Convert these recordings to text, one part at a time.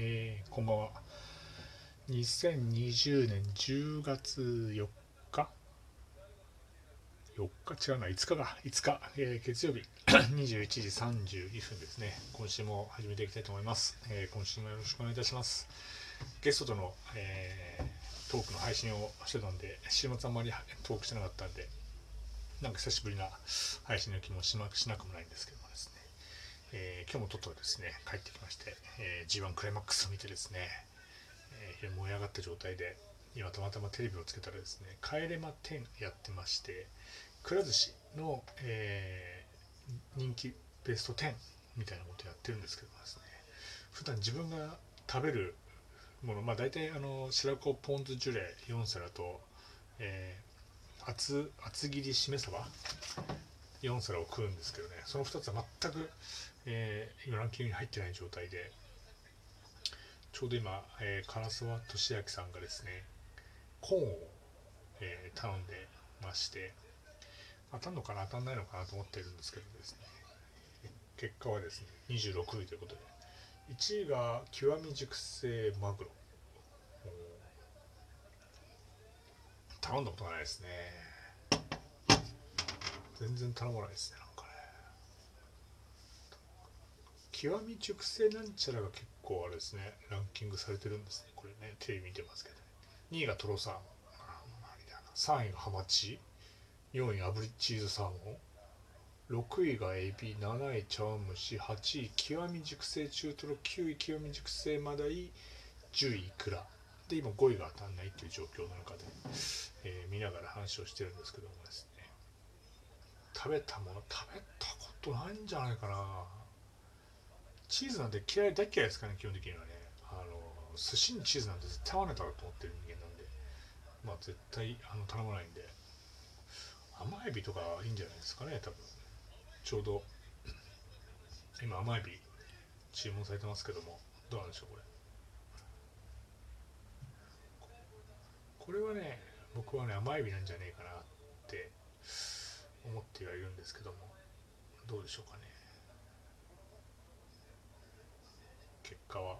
えー、こんばんは。2020年10月4日 ?4 日？違うな、5日か、5日、えー、月曜日 21時32分ですね。今週も始めていきたいと思います。えー、今週もよろしくお願いいたします。ゲストとの、えー、トークの配信をしてたんで、週末あんまりトークしてなかったんで、なんか久しぶりな配信の気もしなくもないんですけど。えー、今日もとっとですね、帰ってきまして、えー、G1 クライマックスを見てですね、えー、燃え上がった状態で、今たまたまテレビをつけたらですね、帰れま10やってまして、くら寿司の、えー、人気ベスト10みたいなことやってるんですけどもですね、普段自分が食べるもの、まあ大体あの白子ポン酢ジュレ4皿と、えー、厚厚切りしめ鯖4皿を食うんですけどね。その2つは全くえー、今ランキングに入ってない状態で。ちょうど今、えー、唐沢俊明さんがですねコーンを、えー、頼んでまして当たるのかな当たんないのかなと思ってるんですけどですね。結果はですね26位ということで。1位が極み熟成マグロ。頼んだことがないですね。全然頼まないですね。なんかね。極み熟成なんちゃらが結構あれですね。ランキングされてるんですね。これね。テレビ見てますけど、ね、2位がトロサーモン。3位がハマチ。4位炙りチーズサーモン。6位がエビ。7位茶碗蒸し。8位極み熟成中トロ。9位極み熟成マダイ10位イクラ。で今5位が当たんないっていう状況の中で、えー、見ながら話をしてるんですけどもですね。食べたもの食べたことないんじゃないかな。チーズなんて嫌い大嫌いですかね基本的にはね。あの寿司にチーズなんて絶対合わないだろうと思ってる人間なんで。まあ絶対あの頼まないんで。甘エビとかいいんじゃないですかね多分。ちょうど今甘エビ注文されてますけども。どうなんでしょうこれ。これはね僕はね甘エビなんじゃねえかなって思ってはいるんですけどもどうでしょうかね。結果は。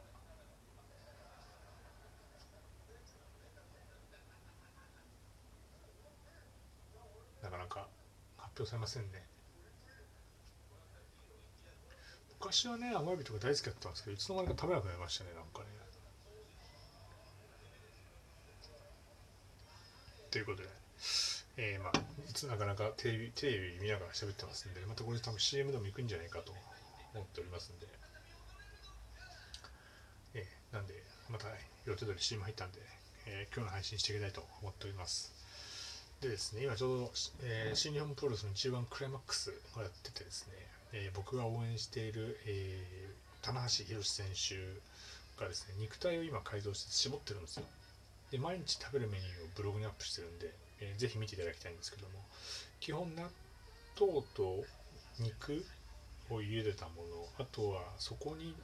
なかなか発表されませんね。昔はね甘エビとか大好きだったんですけどいつの間にか食べなくなりましたねなんかね。ということで、えー、まあいつなかなかテレビテレビ見ながら喋ってますんでまたこれ多分 CM でも行くんじゃないかと思っておりますんでえー、なんで、また予定通り CM 入ったんで、えー、今日の配信していきたいと思っております。でですね、今ちょうど、えー、新日本プロレスの中盤クライマックスをやっててですね、えー、僕が応援している、えー、棚橋宏選手がですね、肉体を今改造して絞ってるんですよ。で、毎日食べるメニューをブログにアップしてるんで、えー、ぜひ見ていただきたいんですけども、基本納豆と肉を茹でたもの、あとはそこに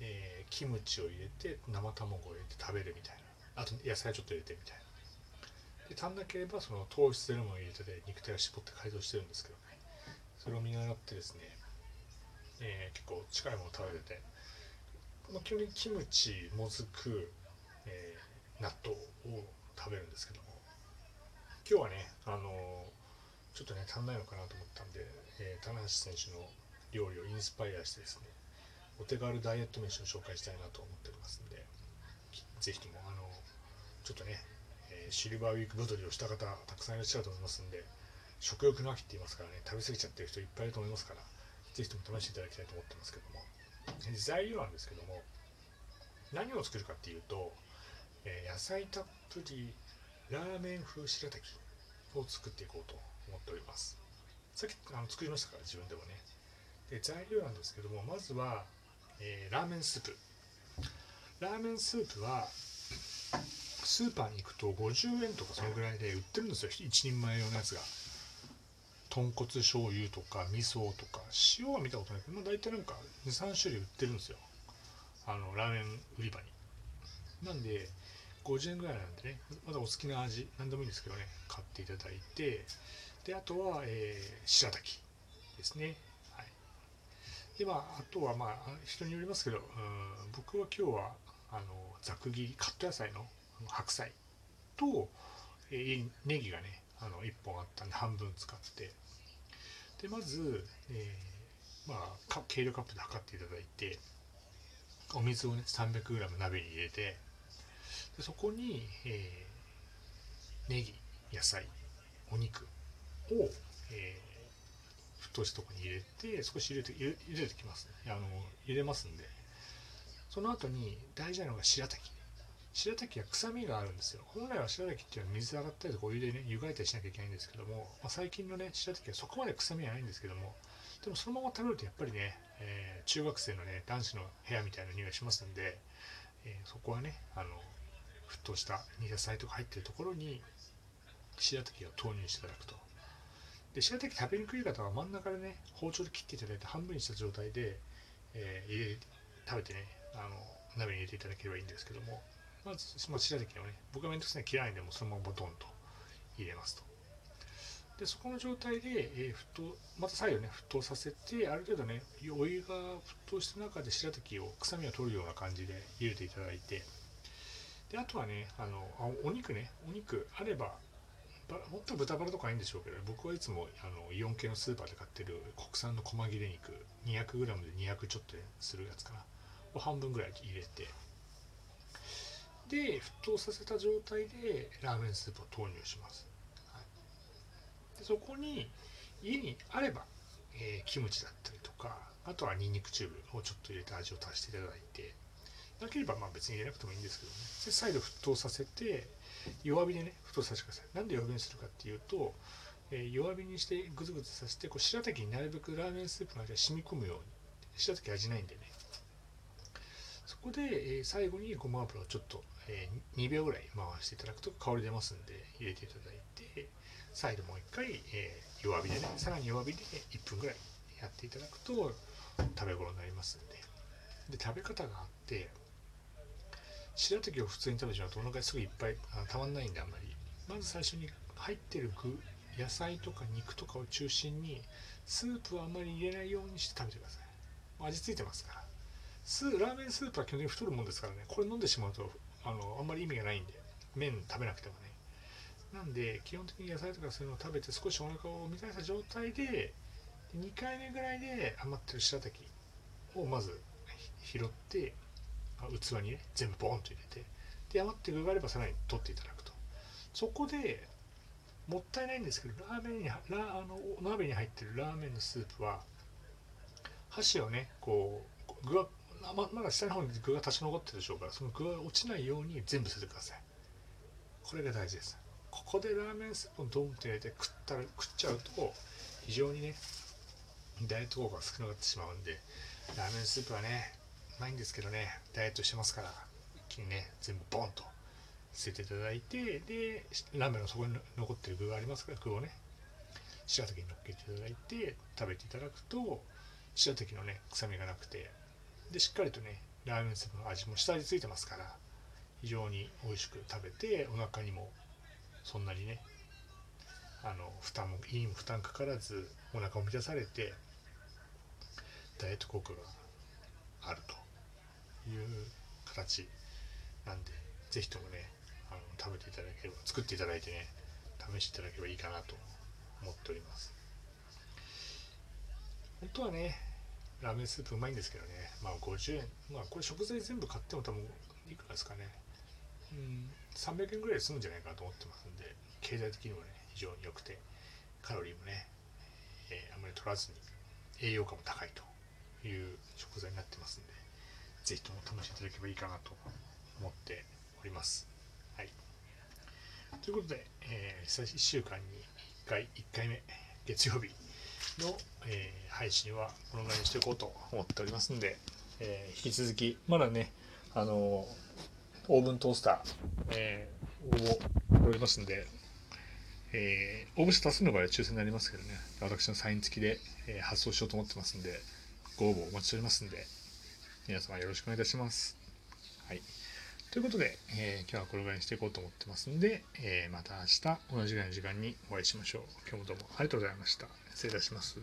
えー、キムチを入れて生卵を入れて食べるみたいな。あと野菜ちょっと入れてみたいな。で足んなければその糖質ゼロも入れてて肉体を絞って改造してるんですけど。ねそれを見習ってですね、えー、結構近いものを食べてて、まあ、基本的にキムチもずく、えー、納豆を食べるんですけども。今日はねあのちょっとね足んないのかなと思ったんで、えー、棚橋選手の料理をインスパイアしてですねお手軽ダイエット飯を紹介したいなと思っておりますんでぜひともあのちょっとね、えー、シルバーウィーク太りをした方たくさんいらっしゃると思いますんで食欲の秋って言いますからね食べ過ぎちゃってる人いっぱいいると思いますからぜひとも試していただきたいと思ってますけども材料なんですけども何を作るかっていうと、えー、野菜たっぷりラーメン風白滝を作っていこうと思っております。さっきあの作りましたから自分でもね。で材料なんですけどもまずはえー、ラーメンスープ。ラーメンスープはスーパーに行くと50円とかそのぐらいで売ってるんですよ。1人前用のやつが。豚骨醤油とか味噌とか塩は見たことないけど、まあ、大体なんか23種類売ってるんですよ。あのラーメン売り場に。なんで50円ぐらいなんでねまだお好きな味何でもいいんですけどね買っていただいてであとは、えー、白滝ですね。でまああとはまあ人によりますけど、うん、僕は今日はあのざく切りカット野菜の白菜と、えー、ネギがねあの1本あったんで半分使って。でまず、えー、まあ計量カップで測っていただいてお水をね 300g 鍋に入れてでそこに、えー、ネギ野菜お肉を、えー、沸騰したとこに入れて少し入れて入れてきますね。あの入れますんで。その後に大事なのが白滝白滝は臭みがあるんですよ。本来は白滝っていうのは水で洗ったりとかお湯でね湯がいたりしなきゃいけないんですけども、まあ、最近のね白滝はそこまで臭みはないんですけどもでもそのまま食べるとやっぱりね、えー、中学生のね男子の部屋みたいな匂いしますんで、えー、そこはねあの沸騰した煮野菜とか入ってるところに白滝を投入していただくと。で白滝食べにくい方は真ん中でね包丁で切っていただいて半分にした状態で、えー、入れ食べてねあの鍋に入れていただければいいんですけどもまず、まあ、白滝をね僕は面倒くさい嫌いんでもそのままボトンと入れますと。でそこの状態で、えー、沸騰また再度ね沸騰させてある程度ねお湯が沸騰した中で白滝を臭みを取るような感じで入れていただいてであとはねあのお肉ねお肉あればもっと豚バラとかいいんでしょうけど僕はいつもあのイオン系のスーパーで買ってる国産の細切れ肉 200g で200ちょっとするやつかなを半分ぐらい入れてで沸騰させた状態でラーメンスープを投入します、はい、でそこに家にあれば、えー、キムチだったりとかあとはニンニクチューブをちょっと入れて味を足していただいてなければまあ別に入れなくてもいいんですけどね。で再度沸騰させて弱火でね沸騰させてください。なんで弱火にするかっていうと、えー、弱火にしてグツグツさせてこう白滝になるべくラーメンスープの味が染み込むように。白滝味ないんでね。そこで、えー、最後にごま油をちょっと、えー、2秒ぐらい回していただくと香り出ますんで入れていただいて再度もう一回、えー、弱火でねさらに弱火で1分ぐらいやっていただくと食べ頃になりますんで。で食べ方があって白滝を普通に食べちゃうとお腹すぐいっぱいあたまんないんであんまり。まず最初に入ってる具野菜とか肉とかを中心にスープはあんまり入れないようにして食べてください。味付いてますから。スーラーメンスープは基本的に太るもんですからね。これ飲んでしまうとあのあんまり意味がないんで。麺食べなくてもね。なんで基本的に野菜とかそういうのを食べて少しお腹を満たした状態で2回目ぐらいで余ってる白滝をまず拾って器にね全部ボンと入れてで余って具があればさらに取っていただくと。そこでもったいないんですけどラーメンにラあの鍋に入ってるラーメンのスープは箸をねこう具がままだ下の方に具が立ち残ってるでしょうからその具が落ちないように全部捨ててください。これが大事です。ここでラーメンスープをドンと入れて食ったら食っちゃうと非常にねダイエット効果が少なくなってしまうんでラーメンスープはねうまいんですけどねダイエットしてますから一気にね全部ボンと捨てていただいてでラーメンの底に残ってる具がありますから具をね白滝に乗っけていただいて食べていただくと白滝のね臭みがなくてでしっかりとねラーメンスープの味も下味ついてますから非常に美味しく食べてお腹にもそんなにねあの負担も胃にも負担かからずお腹を満たされてダイエット効果があると。いう形なんで是非ともねあの食べていただければ作っていただいてね試していただければいいかなと思っております。本当はねラーメンスープうまいんですけどね。まあ50円。まあこれ食材全部買っても多分いくらですかね。うん300円ぐらいで済むんじゃないかなと思ってますんで経済的にもね非常に良くてカロリーもね、えー、あまり取らずに栄養価も高いという食材になってますんで。是非とも試していただければいいかなと思っております。はい。ということで、えー、1週間に1回1回目月曜日の、えー、配信はこのぐらいにしていこうと思っておりますんで、えー、引き続きまだねあのオーブントースター、えー、応募おりますんで、えー、応募して多数の場合は抽選になりますけどね私のサイン付きで、えー、発送しようと思ってますんでご応募お待ちしておりますんで皆様よろしくお願いいたします。はい。ということで、えー、今日はこれぐらいにしていこうと思ってますんで、えー、また明日同じぐらいの時間にお会いしましょう。今日もどうもありがとうございました。失礼いたします。